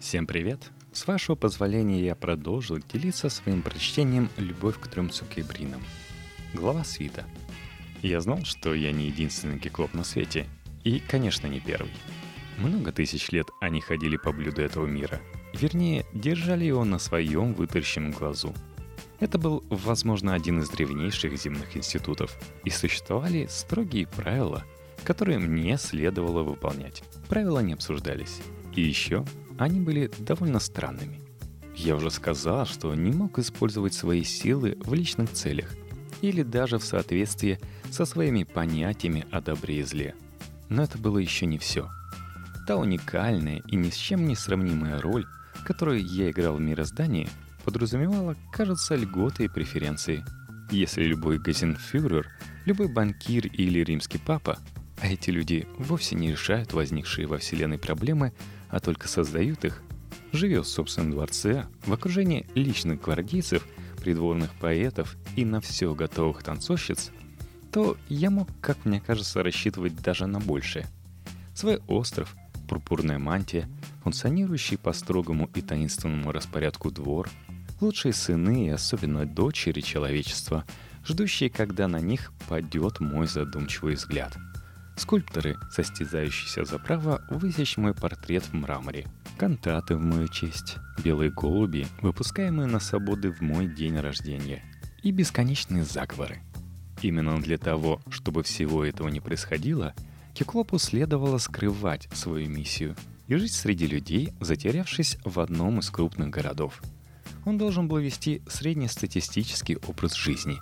Всем привет! С вашего позволения я продолжу делиться своим прочтением «Любовь к трем цукебринам». Глава свита. Я знал, что я не единственный киклоп на свете. И, конечно, не первый. Много тысяч лет они ходили по блюду этого мира. Вернее, держали его на своем вытаращенном глазу. Это был, возможно, один из древнейших земных институтов. И существовали строгие правила, которые мне следовало выполнять. Правила не обсуждались. И еще они были довольно странными. Я уже сказал, что не мог использовать свои силы в личных целях или даже в соответствии со своими понятиями о добре и зле. Но это было еще не все. Та уникальная и ни с чем не сравнимая роль, которую я играл в мироздании, подразумевала, кажется, льготы и преференции. Если любой газенфюрер, любой банкир или римский папа, а эти люди вовсе не решают возникшие во Вселенной проблемы, а только создают их, живет в собственном дворце в окружении личных гвардейцев, придворных поэтов и на все готовых танцовщиц, то я мог, как мне кажется, рассчитывать даже на большее. Свой остров, пурпурная мантия, функционирующий по строгому и таинственному распорядку двор, лучшие сыны и особенно дочери человечества, ждущие, когда на них падет мой задумчивый взгляд — Скульпторы, состязающиеся за право высечь мой портрет в мраморе. Кантаты в мою честь, белые голуби, выпускаемые на свободы в мой день рождения. И бесконечные заговоры. Именно для того, чтобы всего этого не происходило, Киклопу следовало скрывать свою миссию и жить среди людей, затерявшись в одном из крупных городов. Он должен был вести среднестатистический образ жизни.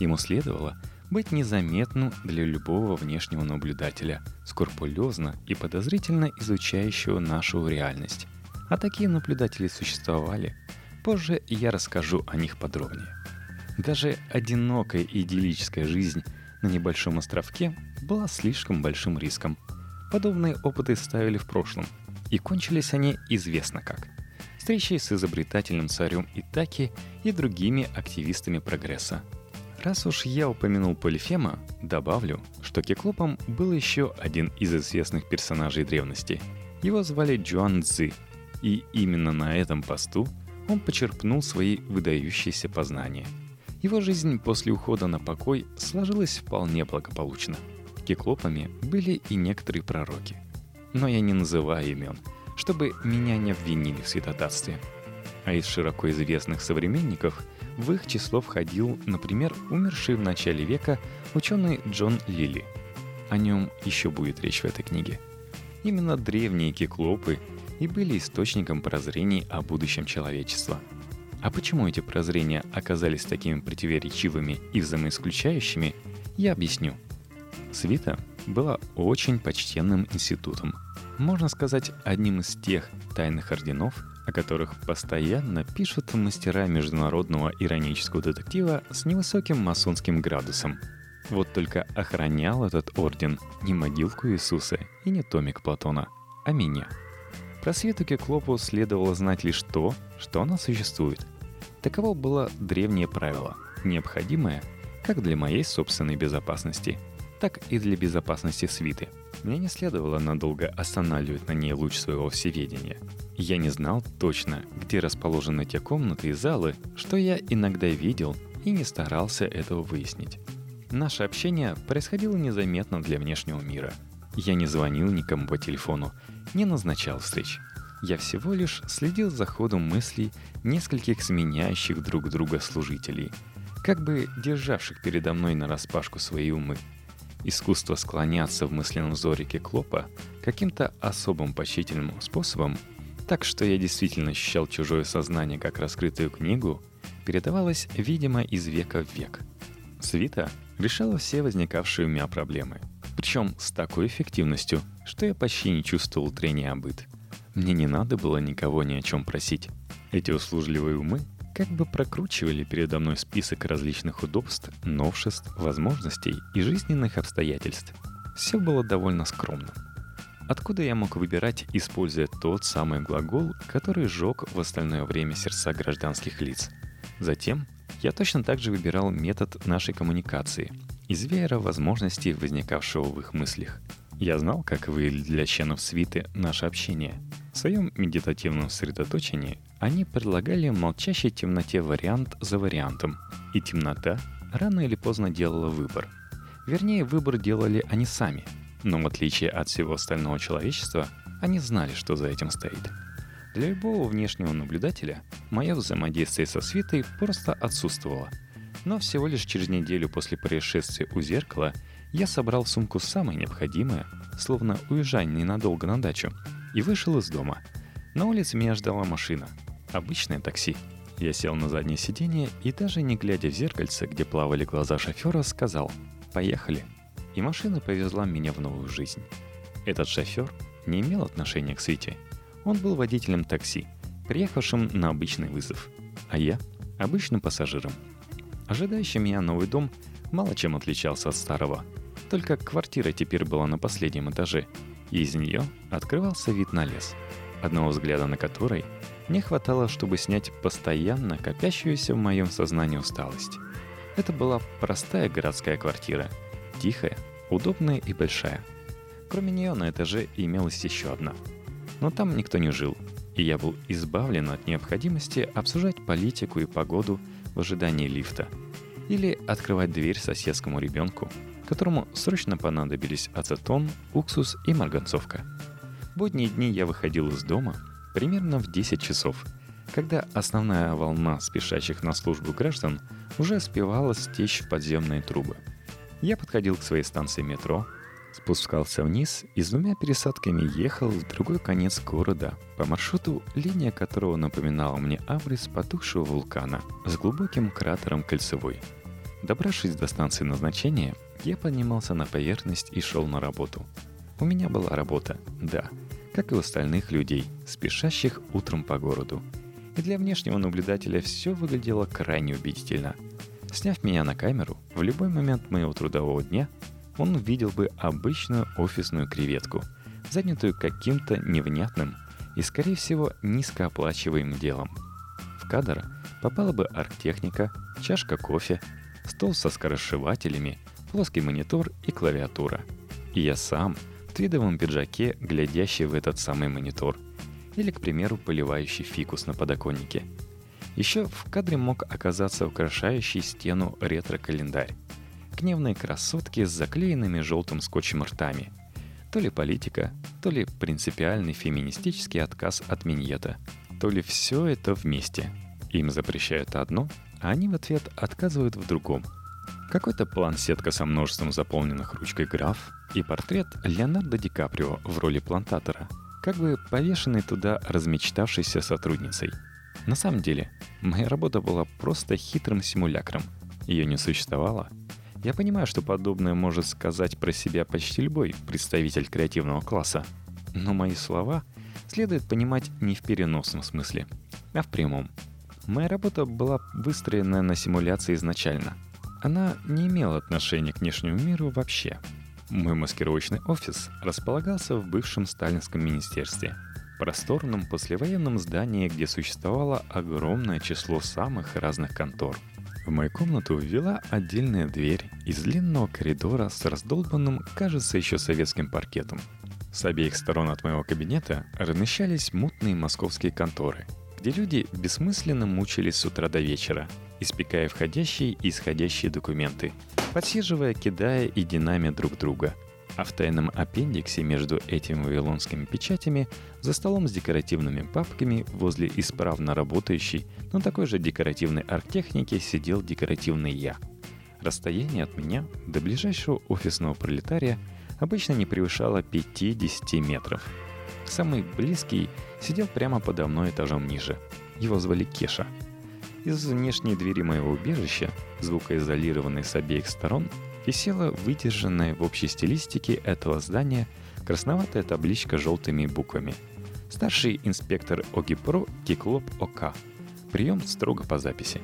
Ему следовало – быть незаметным для любого внешнего наблюдателя, скрупулезно и подозрительно изучающего нашу реальность. А такие наблюдатели существовали. Позже я расскажу о них подробнее. Даже одинокая идиллическая жизнь на небольшом островке была слишком большим риском. Подобные опыты ставили в прошлом, и кончились они известно как. Встречей с изобретательным царем Итаки и другими активистами прогресса – Раз уж я упомянул Полифема, добавлю, что Кеклопом был еще один из известных персонажей древности. Его звали Джуан Цзы, и именно на этом посту он почерпнул свои выдающиеся познания. Его жизнь после ухода на покой сложилась вполне благополучно. Кеклопами были и некоторые пророки. Но я не называю имен, чтобы меня не обвинили в святотатстве. А из широко известных современников – в их число входил, например, умерший в начале века ученый Джон Лили. О нем еще будет речь в этой книге. Именно древние киклопы и были источником прозрений о будущем человечества. А почему эти прозрения оказались такими противоречивыми и взаимоисключающими, я объясню. Свита была очень почтенным институтом. Можно сказать, одним из тех тайных орденов, о которых постоянно пишут мастера международного иронического детектива с невысоким масонским градусом. Вот только охранял этот орден не могилку Иисуса и не томик Платона, а меня. Про Свету Кеклопу следовало знать лишь то, что она существует. Таково было древнее правило, необходимое как для моей собственной безопасности, так и для безопасности свиты – мне не следовало надолго останавливать на ней луч своего всеведения. Я не знал точно, где расположены те комнаты и залы, что я иногда видел и не старался этого выяснить. Наше общение происходило незаметно для внешнего мира. Я не звонил никому по телефону, не назначал встреч. Я всего лишь следил за ходом мыслей нескольких сменяющих друг друга служителей, как бы державших передо мной на распашку свои умы – Искусство склоняться в мысленном взоре Кеклопа каким-то особым поощрительным способом, так что я действительно ощущал чужое сознание как раскрытую книгу, передавалось, видимо, из века в век. Свита решала все возникавшие у меня проблемы. Причем с такой эффективностью, что я почти не чувствовал трения о. Мне не надо было никого ни о чем просить. Эти услужливые умы как бы прокручивали передо мной список различных удобств, новшеств, возможностей и жизненных обстоятельств. Все было довольно скромно. Откуда я мог выбирать, используя тот самый глагол, который жег в остальное время сердца гражданских лиц? Затем я точно так же выбирал метод нашей коммуникации из веера возможностей, возникавшего в их мыслях. Я знал, как выглядит для членов свиты наше общение – В своем медитативном сосредоточении они предлагали молчащей темноте вариант за вариантом, и темнота рано или поздно делала выбор. Вернее, выбор делали они сами, но в отличие от всего остального человечества, они знали, что за этим стоит. Для любого внешнего наблюдателя мое взаимодействие со свитой просто отсутствовало. Но всего лишь через неделю после происшествия у зеркала я собрал в сумку самое необходимое, словно уезжая ненадолго на дачу, и вышел из дома. На улице меня ждала машина. Обычное такси. Я сел на заднее сиденье и даже не глядя в зеркальце, где плавали глаза шофера, сказал «Поехали». И машина повезла меня в новую жизнь. Этот шофер не имел отношения к Свете. Он был водителем такси, приехавшим на обычный вызов, а я — обычным пассажиром. Ожидающий меня новый дом мало чем отличался от старого. Только квартира теперь была на последнем этаже — и из нее открывался вид на лес, одного взгляда на который не хватало, чтобы снять постоянно копящуюся в моем сознании усталость. Это была простая городская квартира, тихая, удобная и большая. Кроме нее на этаже имелась еще одна. Но там никто не жил, и я был избавлен от необходимости обсуждать политику и погоду в ожидании лифта или открывать дверь соседскому ребенку, которому срочно понадобились ацетон, уксус и марганцовка. В будние дни я выходил из дома примерно в 10 часов, когда основная волна спешащих на службу граждан уже успевала стечь в подземные трубы. Я подходил к своей станции метро, спускался вниз и с двумя пересадками ехал в другой конец города по маршруту, линия которого напоминала мне абрис потухшего вулкана с глубоким кратером кольцевой. Добравшись до станции назначения, я поднимался на поверхность и шел на работу. У меня была работа, да, как и у остальных людей, спешащих утром по городу. И для внешнего наблюдателя все выглядело крайне убедительно. Сняв меня на камеру, в любой момент моего трудового дня он увидел бы обычную офисную креветку, занятую каким-то невнятным и, скорее всего, низкооплачиваемым делом. В кадр попала бы арктехника, чашка кофе, стол со скоросшивателями – плоский монитор и клавиатура. И я сам твидовом пиджаке, глядящий в этот самый монитор. Или, к примеру, поливающий фикус на подоконнике. Еще в кадре мог оказаться украшающий стену ретро-календарь. Гневные красотки с заклеенными желтым скотчем ртами. То ли политика, то ли принципиальный феминистический отказ от миньета, то ли все это вместе. Им запрещают одно, а они в ответ отказывают в другом – какой-то план-сетка со множеством заполненных ручкой граф и портрет Леонардо Ди Каприо в роли плантатора, как бы повешенный туда размечтавшейся сотрудницей. На самом деле, моя работа была просто хитрым симулякром. Ее не существовало. Я понимаю, что подобное может сказать про себя почти любой представитель креативного класса. Но мои слова следует понимать не в переносном смысле, а в прямом. Моя работа была выстроена на симуляции изначально – она не имела отношения к внешнему миру вообще. Мой маскировочный офис располагался в бывшем сталинском министерстве, просторном послевоенном здании, где существовало огромное число самых разных контор. В мою комнату ввела отдельная дверь из длинного коридора с раздолбанным, кажется, еще советским паркетом. С обеих сторон от моего кабинета размещались мутные московские конторы, где люди бессмысленно мучились с утра до вечера – испекая входящие и исходящие документы, подсиживая, кидая и динамя друг друга. А в тайном аппендиксе между этими вавилонскими печатями за столом с декоративными папками возле исправно работающей, но такой же декоративной арктехники сидел декоративный я. Расстояние от меня до ближайшего офисного пролетария обычно не превышало 5-10 метров. Самый близкий сидел прямо подо мной этажом ниже. Его звали Кеша — из внешней двери моего убежища, звукоизолированной с обеих сторон, висела выдержанная в общей стилистике этого здания красноватая табличка желтыми буквами. Старший инспектор ОГИПРО Киклоп ОК. Прием строго по записи.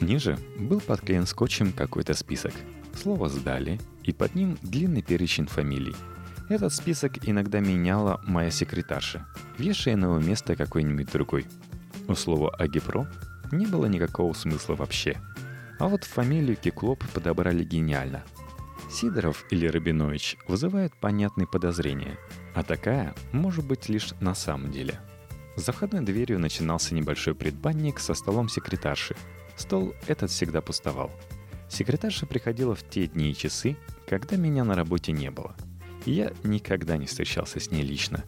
Ниже был подклеен скотчем какой-то список. Слово «сдали», и под ним длинный перечень фамилий. Этот список иногда меняла моя секретарша, вешая на его место какой-нибудь другой. У слова «агипро» не было никакого смысла вообще. А вот фамилию Киклоп подобрали гениально. Сидоров или Рабинович вызывают понятные подозрения, а такая может быть лишь на самом деле. За входной дверью начинался небольшой предбанник со столом секретарши. Стол этот всегда пустовал. Секретарша приходила в те дни и часы, когда меня на работе не было. Я никогда не встречался с ней лично.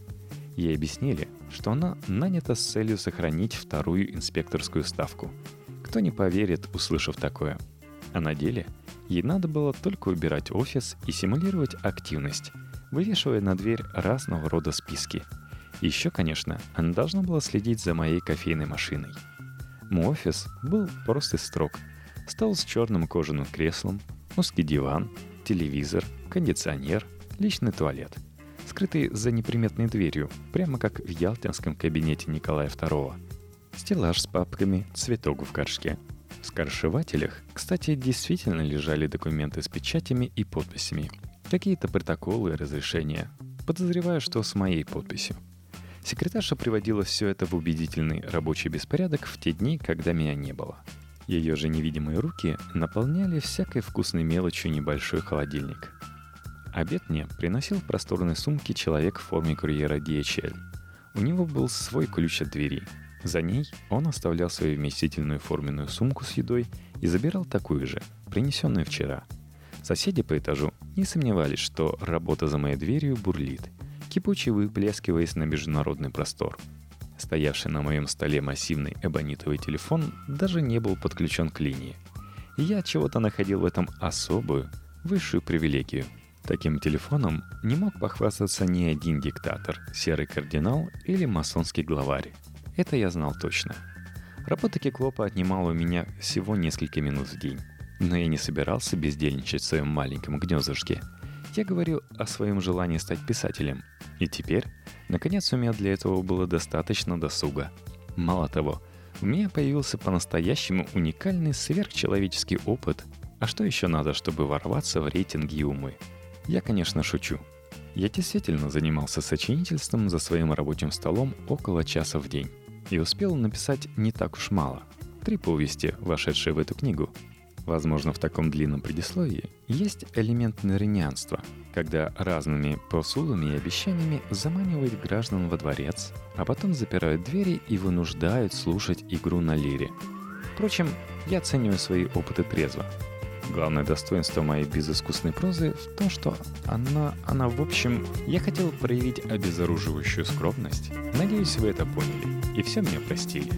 Ей объяснили, что она нанята с целью сохранить вторую инспекторскую ставку. Кто не поверит, услышав такое? А на деле ей надо было только убирать офис и симулировать активность, вывешивая на дверь разного рода списки. Еще, конечно, она должна была следить за моей кофейной машиной. Мой офис был просто строг. Стол с черным кожаным креслом, узкий диван, телевизор, кондиционер, личный туалет — скрытый за неприметной дверью, прямо как в ялтинском кабинете Николая II. Стеллаж с папками, цветок в горшке. В скоршевателях, кстати, действительно лежали документы с печатями и подписями. Какие-то протоколы и разрешения. Подозреваю, что с моей подписью. Секретарша приводила все это в убедительный рабочий беспорядок в те дни, когда меня не было. Ее же невидимые руки наполняли всякой вкусной мелочью небольшой холодильник. Обед мне приносил в просторной сумке человек в форме курьера DHL. У него был свой ключ от двери. За ней он оставлял свою вместительную форменную сумку с едой и забирал такую же, принесенную вчера. Соседи по этажу не сомневались, что работа за моей дверью бурлит, кипуче выплескиваясь на международный простор. Стоявший на моем столе массивный эбонитовый телефон даже не был подключен к линии. И я чего-то находил в этом особую, высшую привилегию – Таким телефоном не мог похвастаться ни один диктатор, серый кардинал или масонский главарь. Это я знал точно. Работа Киклопа отнимала у меня всего несколько минут в день. Но я не собирался бездельничать в своем маленьком гнездышке. Я говорил о своем желании стать писателем. И теперь, наконец, у меня для этого было достаточно досуга. Мало того, у меня появился по-настоящему уникальный сверхчеловеческий опыт. А что еще надо, чтобы ворваться в рейтинги умы? Я, конечно, шучу. Я действительно занимался сочинительством за своим рабочим столом около часа в день. И успел написать не так уж мало. Три повести, вошедшие в эту книгу. Возможно, в таком длинном предисловии есть элемент нырянства, когда разными посулами и обещаниями заманивают граждан во дворец, а потом запирают двери и вынуждают слушать игру на лире. Впрочем, я оцениваю свои опыты трезво – Главное достоинство моей безыскусной прозы в том, что она, она в общем, я хотел проявить обезоруживающую скромность. Надеюсь, вы это поняли и все мне простили.